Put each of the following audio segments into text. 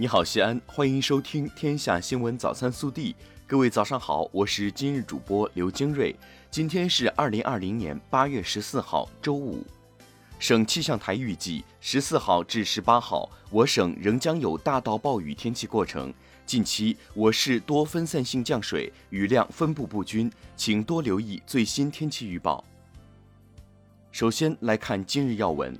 你好，西安，欢迎收听《天下新闻早餐速递》。各位早上好，我是今日主播刘金瑞。今天是二零二零年八月十四号，周五。省气象台预计，十四号至十八号，我省仍将有大到暴雨天气过程。近期我市多分散性降水，雨量分布不均，请多留意最新天气预报。首先来看今日要闻。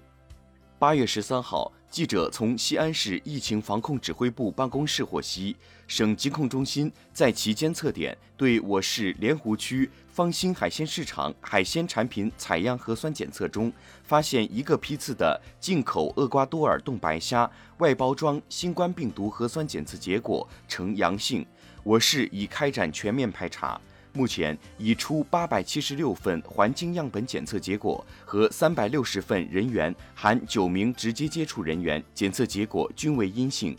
八月十三号。记者从西安市疫情防控指挥部办公室获悉，省疾控中心在其监测点对我市莲湖区方兴海鲜市场海鲜产品采样核酸检测中，发现一个批次的进口厄瓜多尔冻白虾外包装新冠病毒核酸检测结果呈阳性，我市已开展全面排查。目前已出八百七十六份环境样本检测结果和三百六十份人员含九名直接接触人员检测结果均为阴性。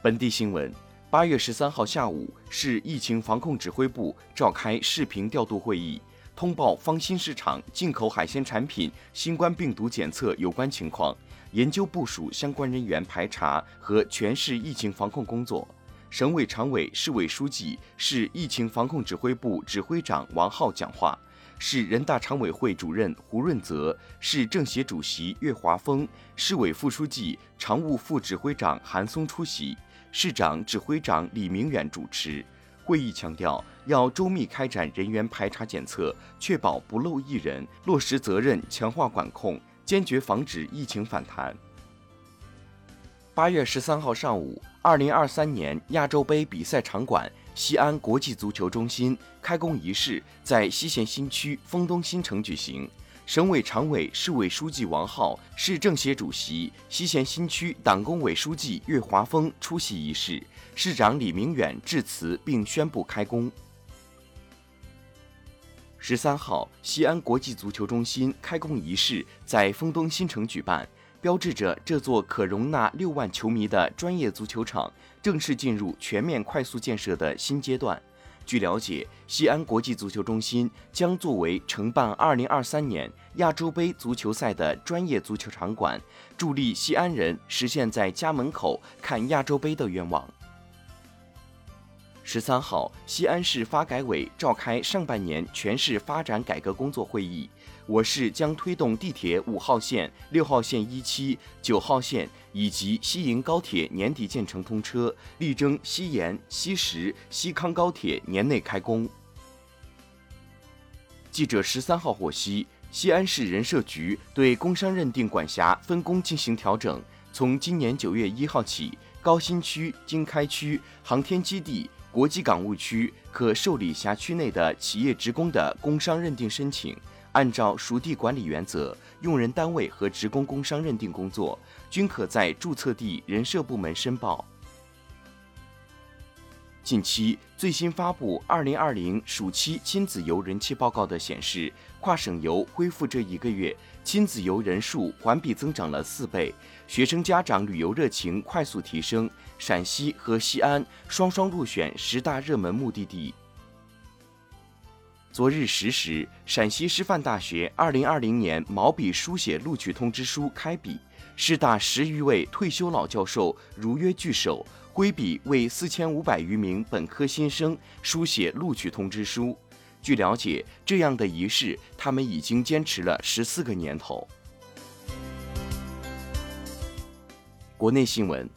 本地新闻：八月十三号下午，市疫情防控指挥部召开视频调度会议，通报方新市场进口海鲜产品新冠病毒检测有关情况，研究部署相关人员排查和全市疫情防控工作。省委常委、市委书记、市疫情防控指挥部指挥长王浩讲话，市人大常委会主任胡润泽、市政协主席岳华峰、市委副书记、常务副指挥长韩松出席，市长、指挥长李明远主持。会议强调，要周密开展人员排查检测，确保不漏一人，落实责任，强化管控，坚决防止疫情反弹。八月十三号上午。二零二三年亚洲杯比赛场馆西安国际足球中心开工仪式在西咸新区丰东新城举行。省委常委、市委书记王浩，市政协主席、西咸新区党工委书记岳华峰出席仪式，市长李明远致辞并宣布开工。十三号，西安国际足球中心开工仪式在丰东新城举办。标志着这座可容纳六万球迷的专业足球场正式进入全面快速建设的新阶段。据了解，西安国际足球中心将作为承办2023年亚洲杯足球赛的专业足球场馆，助力西安人实现在家门口看亚洲杯的愿望。十三号，西安市发改委召开上半年全市发展改革工作会议。我市将推动地铁五号线、六号线一期、九号线以及西营高铁年底建成通车，力争西延、西石、西康高铁年内开工。记者十三号获悉，西安市人社局对工商认定管辖分工进行调整，从今年九月一号起，高新区、经开区、航天基地、国际港务区可受理辖区内的企业职工的工商认定申请。按照属地管理原则，用人单位和职工工商认定工作均可在注册地人社部门申报。近期最新发布二零二零暑期亲子游人气报告的显示，跨省游恢复这一个月，亲子游人数环比增长了四倍，学生家长旅游热情快速提升，陕西和西安双双入选十大热门目的地。昨日十时，陕西师范大学二零二零年毛笔书写录取通知书开笔，师大十余位退休老教授如约聚首，挥笔为四千五百余名本科新生书写录取通知书。据了解，这样的仪式他们已经坚持了十四个年头。国内新闻。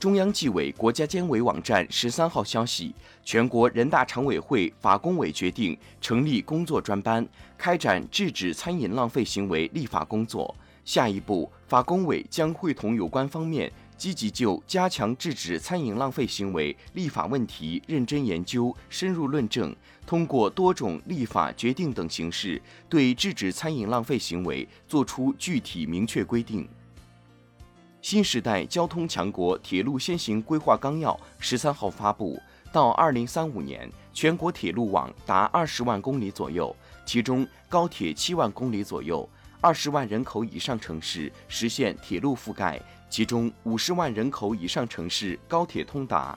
中央纪委国家监委网站十三号消息，全国人大常委会法工委决定成立工作专班，开展制止餐饮浪费行为立法工作。下一步，法工委将会同有关方面，积极就加强制止餐饮浪费行为立法问题认真研究、深入论证，通过多种立法决定等形式，对制止餐饮浪费行为作出具体明确规定。新时代交通强国铁路先行规划纲要十三号发布，到二零三五年，全国铁路网达二十万公里左右，其中高铁七万公里左右，二十万人口以上城市实现铁路覆盖，其中五十万人口以上城市高铁通达。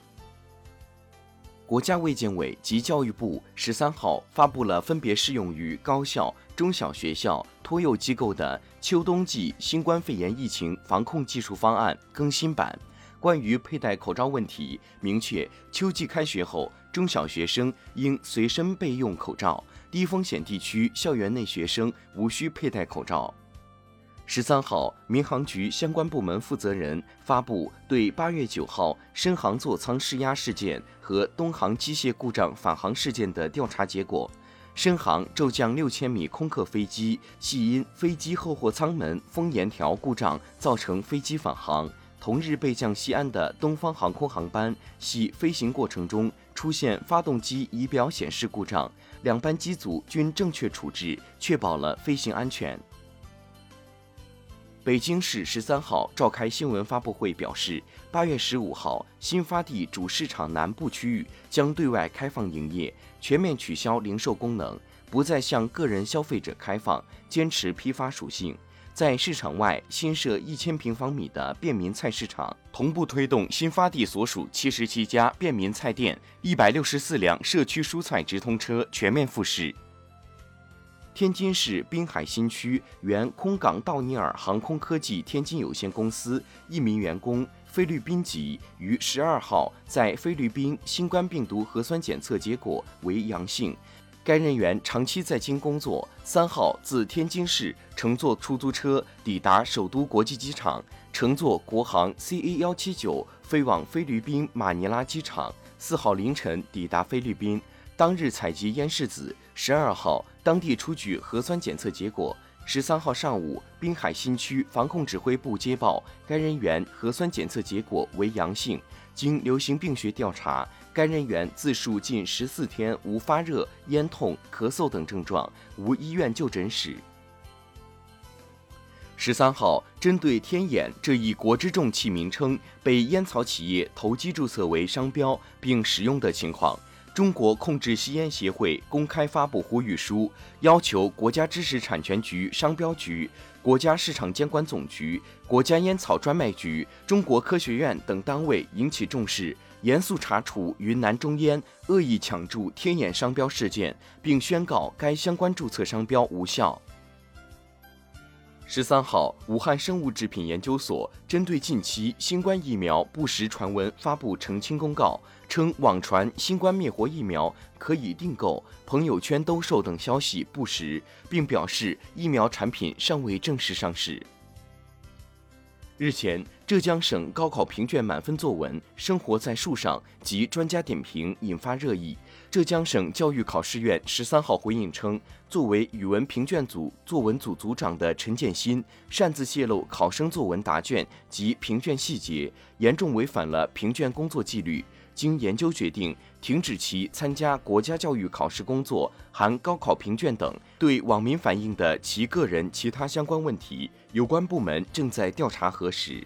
国家卫健委及教育部十三号发布了分别适用于高校、中小学校、托幼机构的秋冬季新冠肺炎疫情防控技术方案更新版，关于佩戴口罩问题，明确秋季开学后，中小学生应随身备用口罩，低风险地区校园内学生无需佩戴口罩。十三号，民航局相关部门负责人发布对八月九号深航座舱失压事件和东航机械故障返航事件的调查结果。深航骤降六千米空客飞机系因飞机后货舱门封沿条故障造成飞机返航。同日备降西安的东方航空航班系飞行过程中出现发动机仪表显示故障，两班机组均正确处置，确保了飞行安全。北京市十三号召开新闻发布会，表示，八月十五号，新发地主市场南部区域将对外开放营业，全面取消零售功能，不再向个人消费者开放，坚持批发属性。在市场外新设一千平方米的便民菜市场，同步推动新发地所属七十七家便民菜店、一百六十四辆社区蔬菜直通车全面复市。天津市滨海新区原空港道尼尔航空科技天津有限公司一名员工菲律宾籍，于十二号在菲律宾新冠病毒核酸检测结果为阳性。该人员长期在京工作，三号自天津市乘坐出租车抵达首都国际机场，乘坐国航 CA 幺七九飞往菲律宾马尼拉机场，四号凌晨抵达菲律宾。当日采集咽拭子，十二号当地出具核酸检测结果。十三号上午，滨海新区防控指挥部接报，该人员核酸检测结果为阳性。经流行病学调查，该人员自述近十四天无发热、咽痛、咳嗽等症状，无医院就诊史。十三号，针对天眼这一国之重器名称被烟草企业投机注册为商标并使用的情况。中国控制吸烟协会公开发布呼吁书，要求国家知识产权局、商标局、国家市场监管总局、国家烟草专卖局、中国科学院等单位引起重视，严肃查处云南中烟恶意抢注天眼商标事件，并宣告该相关注册商标无效。十三号，武汉生物制品研究所针对近期新冠疫苗不实传闻发布澄清公告，称网传新冠灭活疫苗可以订购、朋友圈兜售等消息不实，并表示疫苗产品尚未正式上市。日前，浙江省高考评卷满分作文《生活在树上》及专家点评引发热议。浙江省教育考试院十三号回应称，作为语文评卷组作文组组长的陈建新擅自泄露考生作文答卷及评卷细节，严重违反了评卷工作纪律。经研究决定，停止其参加国家教育考试工作，含高考评卷等。对网民反映的其个人其他相关问题，有关部门正在调查核实。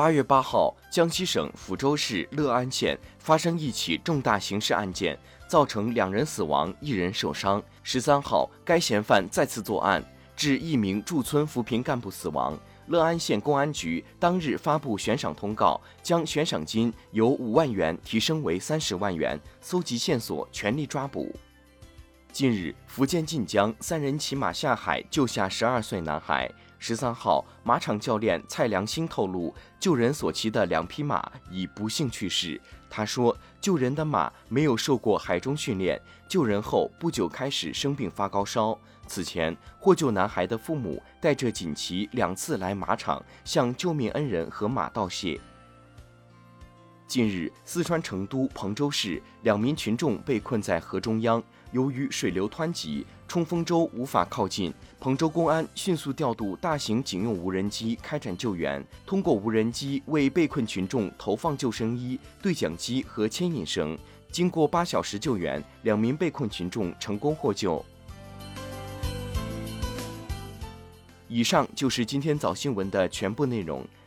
八月八号，江西省抚州市乐安县发生一起重大刑事案件，造成两人死亡，一人受伤。十三号，该嫌犯再次作案，致一名驻村扶贫干部死亡。乐安县公安局当日发布悬赏通告，将悬赏金由五万元提升为三十万元，搜集线索，全力抓捕。近日，福建晋江三人骑马下海救下十二岁男孩。十三号，马场教练蔡良兴透露，救人所骑的两匹马已不幸去世。他说，救人的马没有受过海中训练，救人后不久开始生病发高烧。此前，获救男孩的父母带着锦旗两次来马场向救命恩人和马道谢。近日，四川成都彭州市两名群众被困在河中央，由于水流湍急，冲锋舟无法靠近。彭州公安迅速调度大型警用无人机开展救援，通过无人机为被困群众投放救生衣、对讲机和牵引绳。经过八小时救援，两名被困群众成功获救。以上就是今天早新闻的全部内容。